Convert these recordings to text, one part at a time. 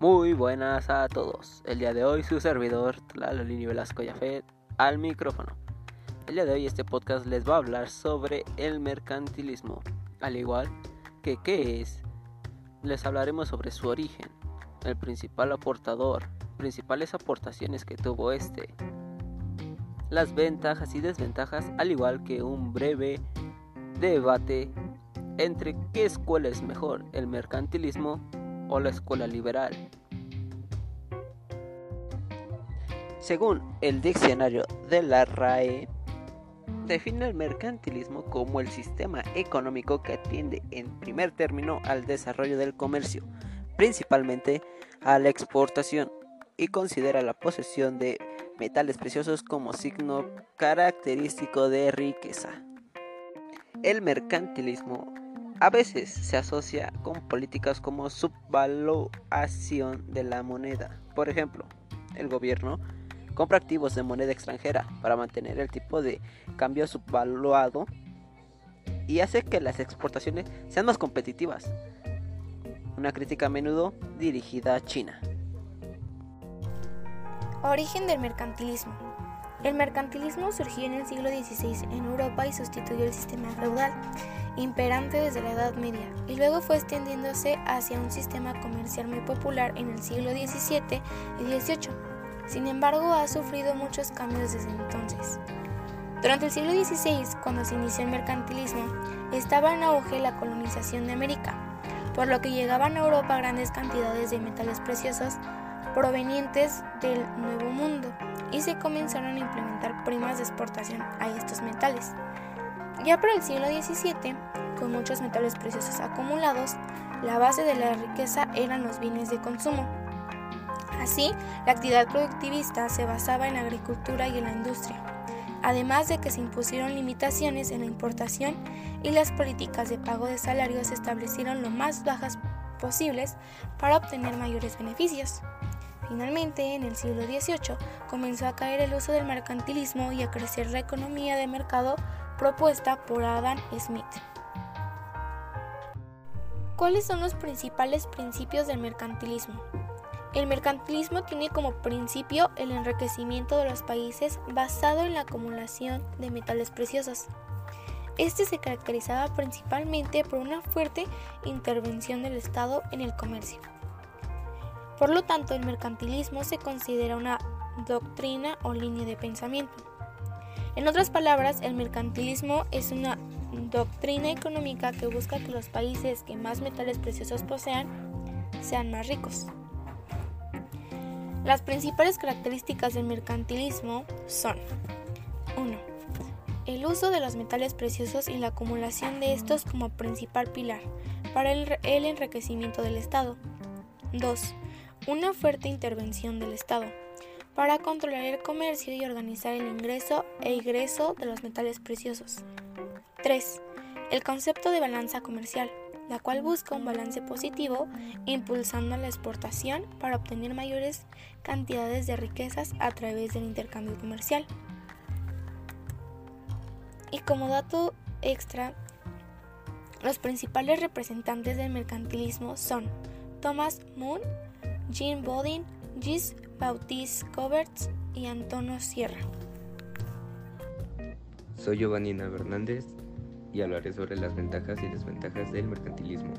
Muy buenas a todos. El día de hoy su servidor Tlalolini Velasco Yafet al micrófono. El día de hoy este podcast les va a hablar sobre el mercantilismo, al igual que qué es. Les hablaremos sobre su origen, el principal aportador, principales aportaciones que tuvo este, las ventajas y desventajas, al igual que un breve debate entre qué escuela es mejor, el mercantilismo o la escuela liberal. Según el diccionario de la RAE, define el mercantilismo como el sistema económico que atiende en primer término al desarrollo del comercio, principalmente a la exportación, y considera la posesión de metales preciosos como signo característico de riqueza. El mercantilismo a veces se asocia con políticas como subvaluación de la moneda. Por ejemplo, el gobierno compra activos de moneda extranjera para mantener el tipo de cambio subvaluado y hace que las exportaciones sean más competitivas. Una crítica a menudo dirigida a China. Origen del mercantilismo. El mercantilismo surgió en el siglo XVI en Europa y sustituyó el sistema feudal, imperante desde la Edad Media, y luego fue extendiéndose hacia un sistema comercial muy popular en el siglo XVII y XVIII. Sin embargo, ha sufrido muchos cambios desde entonces. Durante el siglo XVI, cuando se inició el mercantilismo, estaba en auge la colonización de América, por lo que llegaban a Europa grandes cantidades de metales preciosos provenientes del Nuevo Mundo y se comenzaron a implementar primas de exportación a estos metales. Ya para el siglo XVII, con muchos metales preciosos acumulados, la base de la riqueza eran los bienes de consumo. Así, la actividad productivista se basaba en la agricultura y en la industria, además de que se impusieron limitaciones en la importación y las políticas de pago de salarios se establecieron lo más bajas posibles para obtener mayores beneficios. Finalmente, en el siglo XVIII comenzó a caer el uso del mercantilismo y a crecer la economía de mercado propuesta por Adam Smith. ¿Cuáles son los principales principios del mercantilismo? El mercantilismo tiene como principio el enriquecimiento de los países basado en la acumulación de metales preciosos. Este se caracterizaba principalmente por una fuerte intervención del Estado en el comercio. Por lo tanto, el mercantilismo se considera una doctrina o línea de pensamiento. En otras palabras, el mercantilismo es una doctrina económica que busca que los países que más metales preciosos posean sean más ricos. Las principales características del mercantilismo son 1. El uso de los metales preciosos y la acumulación de estos como principal pilar para el, enriquecimiento del Estado. 2 una fuerte intervención del Estado para controlar el comercio y organizar el ingreso e ingreso de los metales preciosos. 3. El concepto de balanza comercial, la cual busca un balance positivo impulsando la exportación para obtener mayores cantidades de riquezas a través del intercambio comercial. Y como dato extra, los principales representantes del mercantilismo son Thomas Moon, Jean Bodin, Gis Baptiste Coberts y Antonio Sierra. Soy Giovannina Hernández y hablaré sobre las ventajas y desventajas del mercantilismo.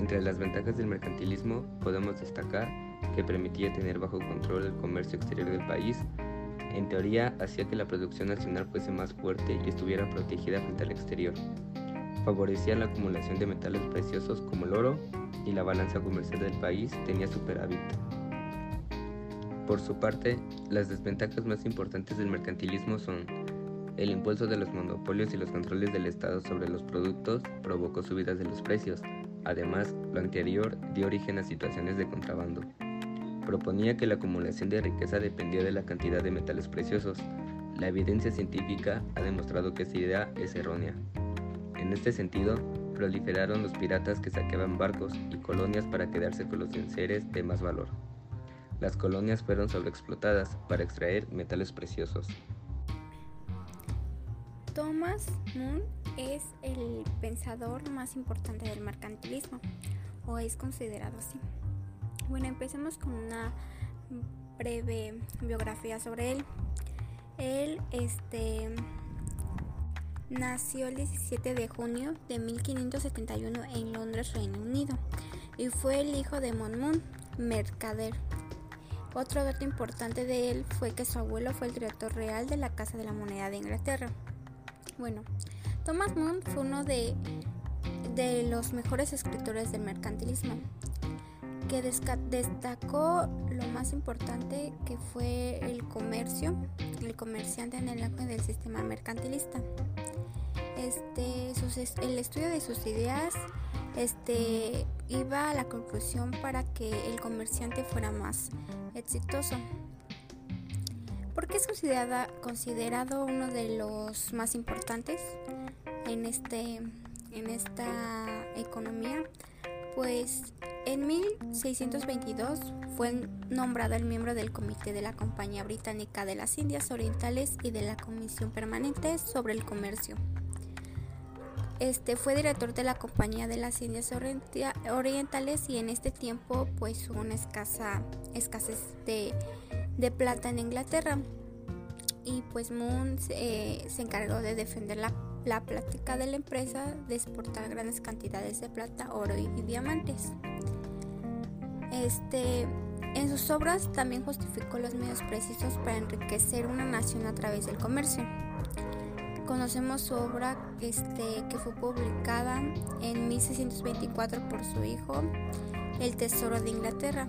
Entre las ventajas del mercantilismo podemos destacar que permitía tener bajo control el comercio exterior del país. En teoría, hacía que la producción nacional fuese más fuerte y estuviera protegida frente al exterior. Favorecía la acumulación de metales preciosos como el oro, y la balanza comercial del país tenía superávit. Por su parte, las desventajas más importantes del mercantilismo son el impulso de los monopolios y los controles del Estado sobre los productos provocó subidas de los precios. Además, lo anterior dio origen a situaciones de contrabando. Proponía que la acumulación de riqueza dependía de la cantidad de metales preciosos. La evidencia científica ha demostrado que esta idea es errónea. En este sentido, proliferaron los piratas que saqueaban barcos y colonias para quedarse con los enseres de más valor. Las colonias fueron sobreexplotadas para extraer metales preciosos. Thomas Moon es el pensador más importante del mercantilismo, o es considerado así. Bueno, empecemos con una breve biografía sobre él. Él este, nació el 17 de junio de 1571 en Londres, Reino Unido, y fue el hijo de Monmouth, mercader. Otro dato importante de él fue que su abuelo fue el director real de la Casa de la Moneda de Inglaterra. Bueno, Thomas Moon fue uno de, de los mejores escritores del mercantilismo, que destacó lo más importante que fue el comercio, comerciante en el auge del sistema mercantilista. Este, el estudio de sus ideas este, iba a la conclusión para que el comerciante fuera más exitoso. ¿Por qué es considerado uno de los más importantes en, este, en esta economía? Pues en 1622 fue nombrado el miembro del comité de la Compañía Británica de las Indias Orientales y de la Comisión Permanente sobre el Comercio. Este fue director de la Compañía de las Indias Orientales y en este tiempo pues hubo una escasa escasez de, plata en Inglaterra y pues Moon eh, se encargó de defender la, la plática de la empresa de exportar grandes cantidades de plata, oro y diamantes. Este, en sus obras también justificó los medios precisos para enriquecer una nación a través del comercio. Conocemos su obra este, que fue publicada en 1624 por su hijo, El Tesoro de Inglaterra,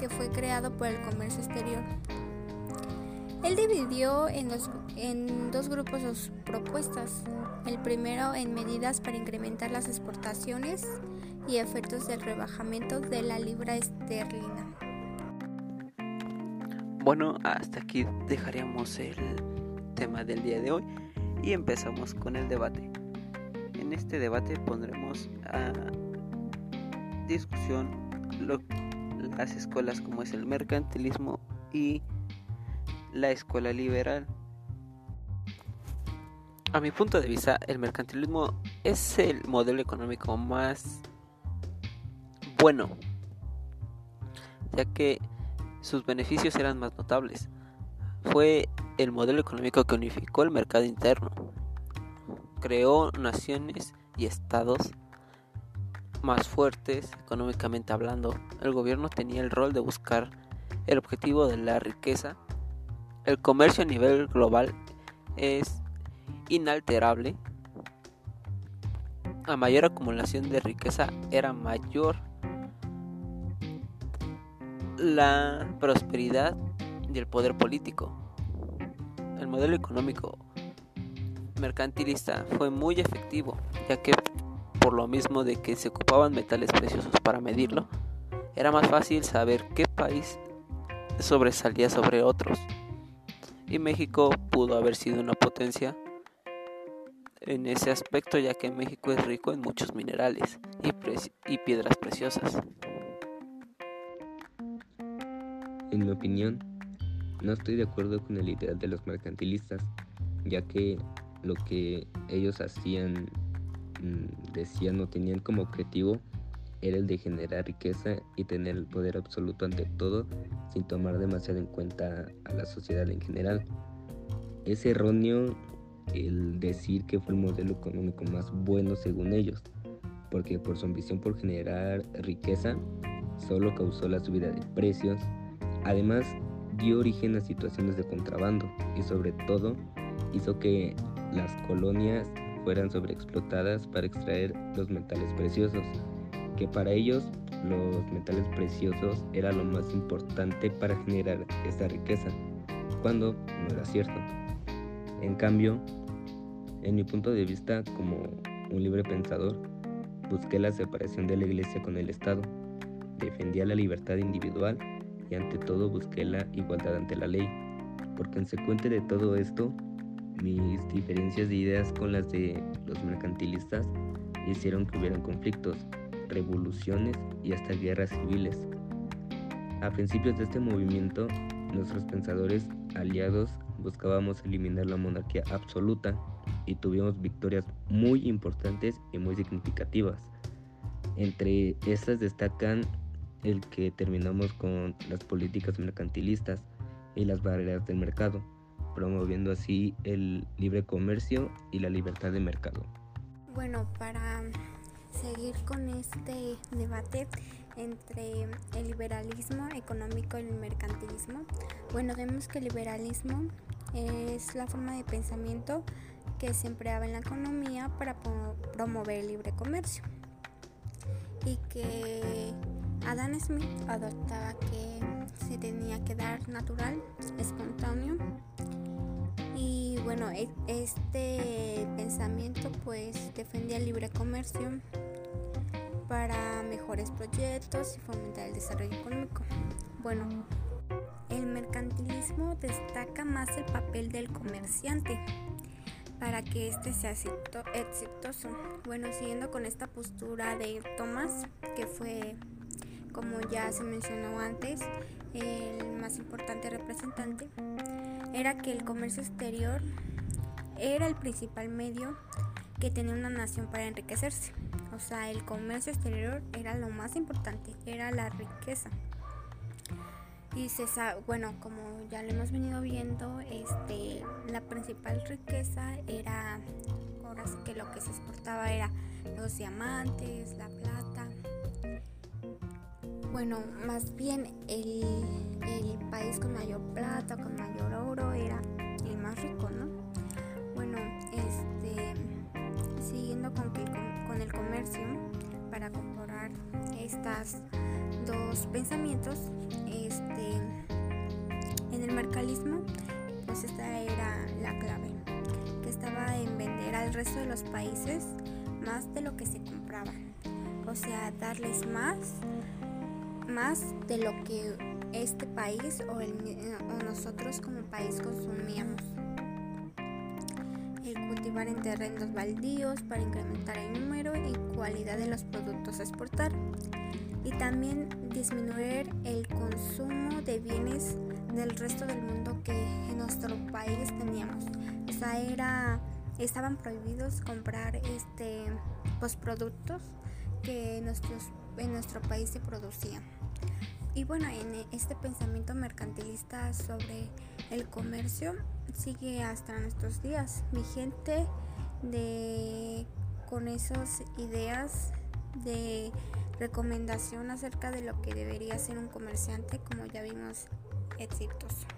que fue creado por el comercio exterior. Él dividió en dos, en dos grupos sus propuestas. El primero en medidas para incrementar las exportaciones y efectos del rebajamiento de la libra esterlina. Bueno, hasta aquí dejaríamos el tema del día de hoy y empezamos con el debate. En este debate pondremos a discusión las escuelas como es el mercantilismo y la escuela liberal. A mi punto de vista, el mercantilismo es el modelo económico más bueno, ya que sus beneficios eran más notables. Fue el modelo económico que unificó el mercado interno, creó naciones y estados más fuertes económicamente hablando. El gobierno tenía el rol de buscar el objetivo de la riqueza. El comercio a nivel global es inalterable. A mayor acumulación de riqueza era mayor la prosperidad y el poder político el modelo económico mercantilista fue muy efectivo, ya que por lo mismo de que se ocupaban metales preciosos para medirlo, era más fácil saber qué país sobresalía sobre otros. Y México pudo haber sido una potencia en ese aspecto, ya que México es rico en muchos minerales y, piedras preciosas. En mi opinión, no estoy de acuerdo con el ideal de los mercantilistas, ya que lo que ellos hacían, mm, decían o tenían como objetivo era el de generar riqueza y tener el poder absoluto ante todo sin tomar demasiado en cuenta a la sociedad en general. Es erróneo el decir que fue el modelo económico más bueno según ellos, porque por su ambición por generar riqueza solo causó la subida de precios. Además, dio origen a situaciones de contrabando y sobre todo hizo que las colonias fueran sobreexplotadas para extraer los metales preciosos, que para ellos los metales preciosos era lo más importante para generar esta riqueza, cuando no era cierto. En cambio, en mi punto de vista como un libre pensador, busqué la separación de la iglesia con el Estado, defendía la libertad individual y ante todo busqué la igualdad ante la ley. Por consecuente de todo esto, mis diferencias de ideas con las de los mercantilistas hicieron que hubieran conflictos, revoluciones y hasta guerras civiles. A principios de este movimiento, nuestros pensadores aliados buscábamos eliminar la monarquía absoluta y tuvimos victorias muy importantes y muy significativas. Entre estas destacan el que terminamos con las políticas mercantilistas y las barreras del mercado, promoviendo así el libre comercio y la libertad de mercado. Bueno, para seguir con este debate entre el liberalismo económico y el mercantilismo, bueno, vemos que el liberalismo es la forma de pensamiento que se empleaba en la economía para promover el libre comercio y que Adam Smith adoptaba que se tenía que dar natural, espontáneo y bueno, e, este pensamiento pues defendía el libre comercio para mejores proyectos y fomentar el desarrollo económico. Bueno, el mercantilismo destaca más el papel del comerciante para que éste sea exitoso. Bueno, siguiendo con esta postura de Thomas, que fue, como ya se mencionó antes, el más importante representante, era que el comercio exterior era el principal medio que tenía una nación para enriquecerse. O sea, el comercio exterior era lo más importante, era la riqueza. Y se sabe, bueno, como ya lo hemos venido viendo, este, la principal riqueza era, ahora sí que lo que se exportaba era los diamantes, la plata. Bueno, más bien el, el país con mayor plata, con mayor oro era el más rico, ¿no? Bueno, este, siguiendo con, con el comercio, para comparar estas dos pensamientos, este, en el mercalismo, pues esta era la clave, que estaba en vender al resto de los países más de lo que se compraba, o sea, darles más, más de lo que este país o, o nosotros como país consumíamos. El cultivar en terrenos baldíos para incrementar el número y cualidad de los productos a exportar y también disminuir el consumo de bienes del resto del mundo que en nuestro país teníamos. O sea, era, estaban prohibidos comprar este, pues, productos que nuestros, en nuestro país se producían. Y bueno, en este pensamiento mercantilista sobre el comercio sigue hasta nuestros días, vigente de con esas ideas de recomendación acerca de lo que debería ser un comerciante, como ya vimos, exitoso.